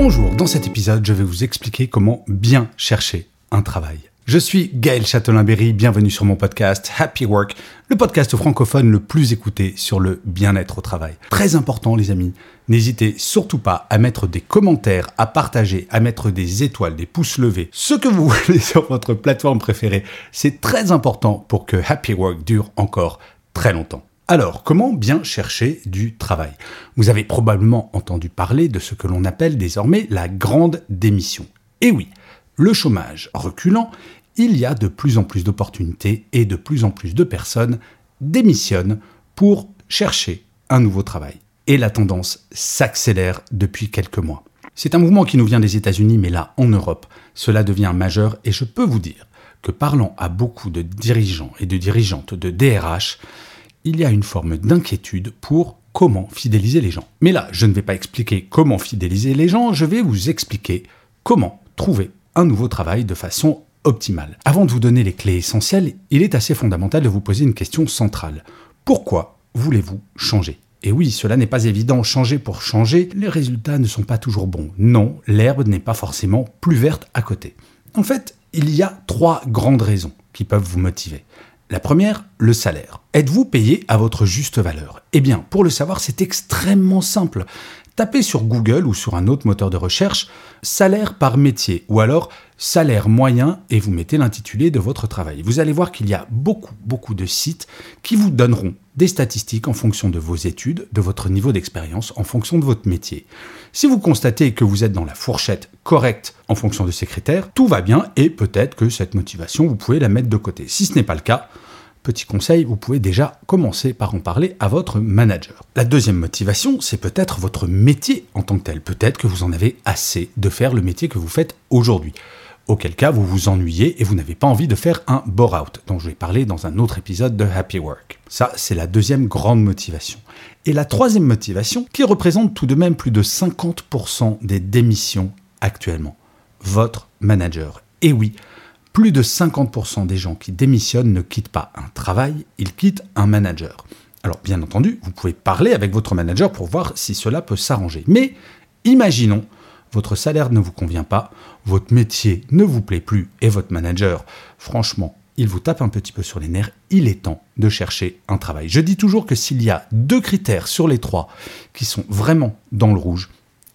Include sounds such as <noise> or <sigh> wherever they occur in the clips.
Bonjour, dans cet épisode, je vais vous expliquer comment bien chercher un travail. Je suis Gaël Châtelain-Berry, bienvenue sur mon podcast Happy Work, le podcast francophone le plus écouté sur le bien-être au travail. Très important les amis, n'hésitez surtout pas à mettre des commentaires, à partager, à mettre des étoiles, des pouces levés, ce que vous <laughs> voulez sur votre plateforme préférée. C'est très important pour que Happy Work dure encore très longtemps. Alors, comment bien chercher du travail? Vous avez probablement entendu parler de ce que l'on appelle désormais la grande démission. Et oui, le chômage reculant, il y a de plus en plus d'opportunités et de plus en plus de personnes démissionnent pour chercher un nouveau travail. Et la tendance s'accélère depuis quelques mois. C'est un mouvement qui nous vient des États-Unis, mais là, en Europe, cela devient majeur et je peux vous dire que parlant à beaucoup de dirigeants et de dirigeantes de DRH, il y a une forme d'inquiétude pour comment fidéliser les gens. Mais là, je ne vais pas expliquer comment fidéliser les gens, je vais vous expliquer comment trouver un nouveau travail de façon optimale. Avant de vous donner les clés essentielles, il est assez fondamental de vous poser une question centrale. Pourquoi voulez-vous changer? Et oui, cela n'est pas évident, changer pour changer, les résultats ne sont pas toujours bons. Non, l'herbe n'est pas forcément plus verte à côté. En fait, il y a trois grandes raisons qui peuvent vous motiver. La première, le salaire. Êtes-vous payé à votre juste valeur? Eh bien, pour le savoir, c'est extrêmement simple. Tapez sur Google ou sur un autre moteur de recherche salaire par métier ou alors salaire moyen et vous mettez l'intitulé de votre travail. Vous allez voir qu'il y a beaucoup, beaucoup de sites qui vous donneront des statistiques en fonction de vos études, de votre niveau d'expérience, en fonction de votre métier. Si vous constatez que vous êtes dans la fourchette correcte en fonction de ces critères, tout va bien et peut-être que cette motivation, vous pouvez la mettre de côté. Si ce n'est pas le cas, Petit conseil, vous pouvez déjà commencer par en parler à votre manager. La deuxième motivation, c'est peut-être votre métier en tant que tel. Peut-être que vous en avez assez de faire le métier que vous faites aujourd'hui. Auquel cas, vous vous ennuyez et vous n'avez pas envie de faire un bore-out, dont je vais parler dans un autre épisode de Happy Work. Ça, c'est la deuxième grande motivation. Et la troisième motivation, qui représente tout de même plus de 50% des démissions actuellement, votre manager. Et oui, plus de 50% des gens qui démissionnent ne quittent pas un travail, ils quittent un manager. Alors bien entendu, vous pouvez parler avec votre manager pour voir si cela peut s'arranger. Mais imaginons, votre salaire ne vous convient pas, votre métier ne vous plaît plus et votre manager, franchement, il vous tape un petit peu sur les nerfs, il est temps de chercher un travail. Je dis toujours que s'il y a deux critères sur les trois qui sont vraiment dans le rouge,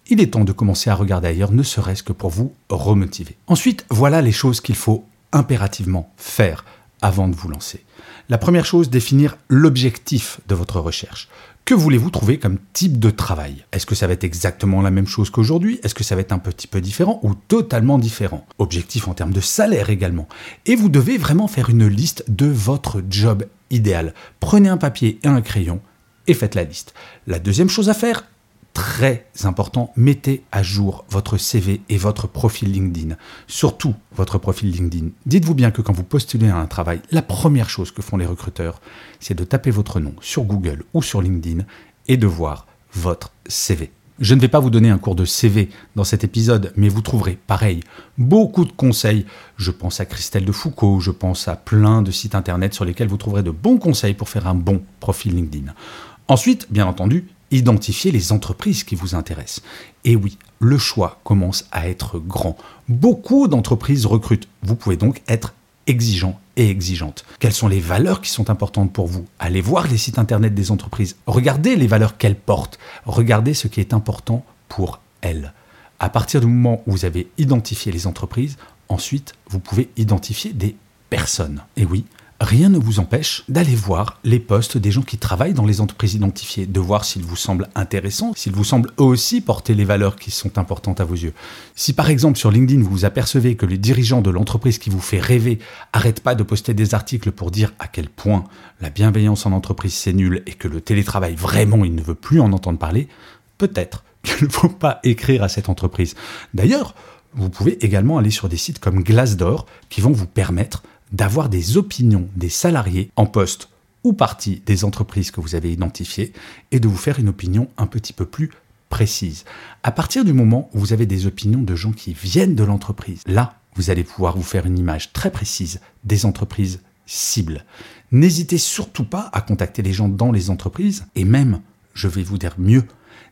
il est temps de commencer à regarder ailleurs, ne serait-ce que pour vous remotiver. Ensuite, voilà les choses qu'il faut impérativement faire avant de vous lancer. La première chose, définir l'objectif de votre recherche. Que voulez-vous trouver comme type de travail? Est-ce que ça va être exactement la même chose qu'aujourd'hui? Est-ce que ça va être un petit peu différent ou totalement différent? Objectif en termes de salaire également. Et vous devez vraiment faire une liste de votre job idéal. Prenez un papier et un crayon et faites la liste. La deuxième chose à faire, très important, mettez à jour votre CV et votre profil LinkedIn. Surtout votre profil LinkedIn. Dites-vous bien que quand vous postulez à un travail, la première chose que font les recruteurs, c'est de taper votre nom sur Google ou sur LinkedIn et de voir votre CV. Je ne vais pas vous donner un cours de CV dans cet épisode, mais vous trouverez, pareil, beaucoup de conseils. Je pense à Christelle de Foucault, je pense à plein de sites internet sur lesquels vous trouverez de bons conseils pour faire un bon profil LinkedIn. Ensuite, bien entendu, identifier les entreprises qui vous intéressent. Et oui, le choix commence à être grand. Beaucoup d'entreprises recrutent. Vous pouvez donc être exigeant et exigeante. Quelles sont les valeurs qui sont importantes pour vous? Allez voir les sites internet des entreprises. Regardez les valeurs qu'elles portent. Regardez ce qui est important pour elles. À partir du moment où vous avez identifié les entreprises, ensuite, vous pouvez identifier des personnes. Et oui, rien ne vous empêche d'aller voir les postes des gens qui travaillent dans les entreprises identifiées, de voir s'ils vous semblent intéressants, s'ils vous semblent eux aussi porter les valeurs qui sont importantes à vos yeux. Si par exemple sur LinkedIn vous vous apercevez que les dirigeants de l'entreprise qui vous fait rêver n'arrêtent pas de poster des articles pour dire à quel point la bienveillance en entreprise c'est nul et que le télétravail vraiment il ne veut plus en entendre parler, peut-être <laughs> qu'il ne faut pas écrire à cette entreprise. D'ailleurs, vous pouvez également aller sur des sites comme Glassdoor qui vont vous permettre d'avoir des opinions des salariés en poste ou partie des entreprises que vous avez identifiées et de vous faire une opinion un petit peu plus précise. À partir du moment où vous avez des opinions de gens qui viennent de l'entreprise, là, vous allez pouvoir vous faire une image très précise des entreprises cibles. N'hésitez surtout pas à contacter les gens dans les entreprises et même, je vais vous dire mieux,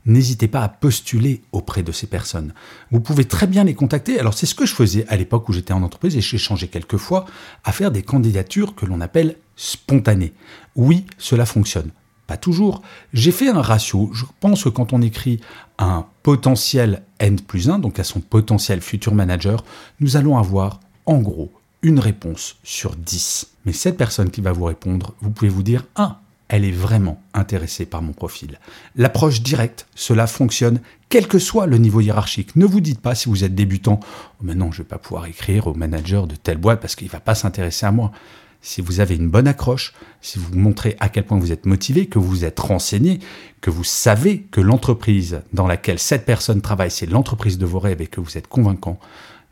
n'hésitez pas à postuler auprès de ces personnes. Vous pouvez très bien les contacter. Alors c'est ce que je faisais à l'époque où j'étais en entreprise et j'ai changé quelques fois à faire des candidatures que l'on appelle spontanées. Oui, cela fonctionne. Pas toujours. J'ai fait un ratio. Je pense que quand on écrit un potentiel N plus 1, donc à son potentiel futur manager, nous allons avoir en gros une réponse sur 10. Mais cette personne qui va vous répondre, vous pouvez vous dire, ah, elle est vraiment intéressée par mon profil. L'approche directe, cela fonctionne quel que soit le niveau hiérarchique. Ne vous dites pas si vous êtes débutant, oh, mais non, je ne vais pas pouvoir écrire au manager de telle boîte parce qu'il ne va pas s'intéresser à moi. Si vous avez une bonne accroche, si vous montrez à quel point vous êtes motivé, que vous êtes renseigné, que vous savez que l'entreprise dans laquelle cette personne travaille, c'est l'entreprise de vos rêves et que vous êtes convaincant,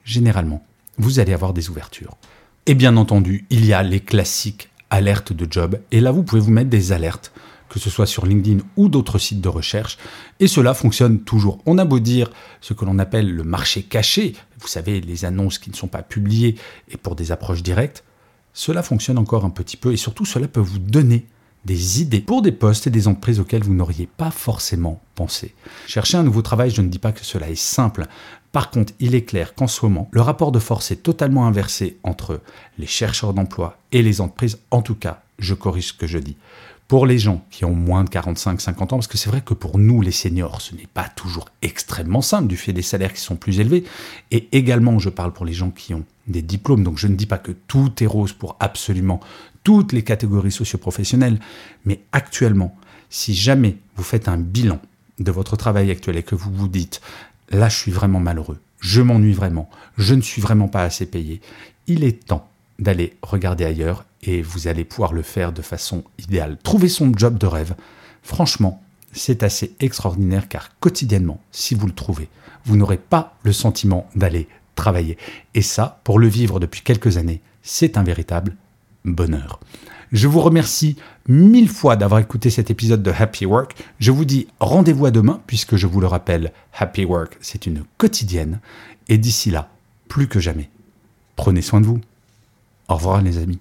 généralement, vous allez avoir des ouvertures. Et bien entendu, il y a les classiques alerte de job. Et là, vous pouvez vous mettre des alertes, que ce soit sur LinkedIn ou d'autres sites de recherche. Et cela fonctionne toujours. On a beau dire ce que l'on appelle le marché caché, vous savez, les annonces qui ne sont pas publiées et pour des approches directes, cela fonctionne encore un petit peu et surtout cela peut vous donner des idées pour des postes et des entreprises auxquelles vous n'auriez pas forcément pensé. Chercher un nouveau travail, je ne dis pas que cela est simple. Par contre, il est clair qu'en ce moment, le rapport de force est totalement inversé entre les chercheurs d'emploi et les entreprises. En tout cas, je corrige ce que je dis. Pour les gens qui ont moins de 45-50 ans, parce que c'est vrai que pour nous, les seniors, ce n'est pas toujours extrêmement simple du fait des salaires qui sont plus élevés. Et également, je parle pour les gens qui ont des diplômes, donc je ne dis pas que tout est rose pour absolument toutes les catégories socioprofessionnelles, mais actuellement, si jamais vous faites un bilan de votre travail actuel et que vous vous dites là je suis vraiment malheureux, je m'ennuie vraiment, je ne suis vraiment pas assez payé, il est temps d'aller regarder ailleurs et vous allez pouvoir le faire de façon idéale. Trouver son job de rêve, franchement, c'est assez extraordinaire car quotidiennement, si vous le trouvez, vous n'aurez pas le sentiment d'aller travailler. Et ça, pour le vivre depuis quelques années, c'est un véritable bonheur. Je vous remercie mille fois d'avoir écouté cet épisode de Happy Work. Je vous dis rendez-vous à demain, puisque je vous le rappelle, Happy Work, c'est une quotidienne. Et d'ici là, plus que jamais, prenez soin de vous. Au revoir les amis.